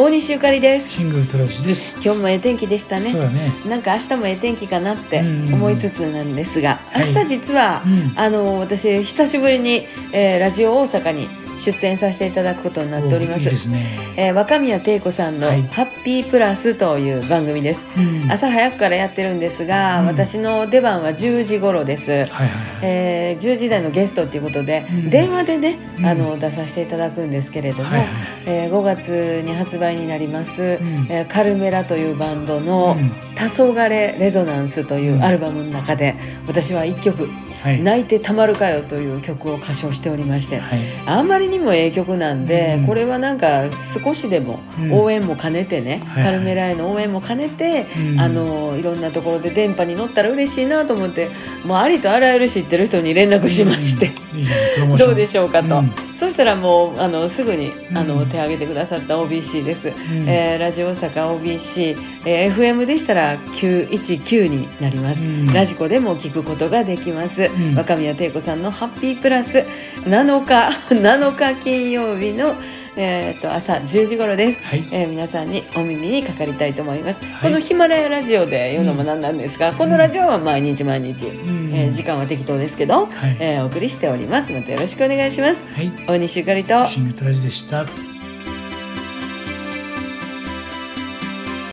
大西ゆかりです。キングトラジです。今日もええ天気でしたね。そうだね。なんか明日もええ天気かなってうん。思いつつなんですが、はい。明日実は、うん。あの私久しぶりに、えーラジオ大阪に出演させていただくことになっております。いいですね。えー若宮亭子さんのはい「ハッピープラス」という番組です、うん。朝早くからやってるんですが、うん。私の出番は10時頃です、はいはいはい。えー10時台のゲストということで、うん。電話でね、うん。あの出させていただくんですけれども、はいはいえー5月に発売になります、ん。えーカルメラというバンドのうん「黄昏レゾナンス」といううん。アルバムの中で私は1曲はい。「泣いてたまるかよ」という曲を歌唱しておりまして、はい。あんまりにもええ曲なんで、うん。これはなんか少しでもうん。応援も兼ねてね、カルメラへの応援も兼ねて、うん。あのいろんなところで電波に乗ったら嬉しいなと思ってもうありとあらゆる知ってる人に連絡しまして。どうでしょうかと、うんそしたらもうあのすぐにあの、うん手を挙げてくださった OBC です、ん。えーラジオ大阪 OBC、えー FM でしたら919になります、うん。ラジコでも聞くことができます、ん。若宮亭子さんの「ハッピープラス」7日7日金曜日のえー、と朝10時頃です、はい。えー皆さんにお耳にかかりたいと思います、はい。このヒマラヤラジオで言うのもなんなんですが、このラジオは毎日毎日、ん。えー時間は適当ですけど、はい。えーお送りしております。またよろしくお願いします。はい。大西ゆかりと。キングトラジでした。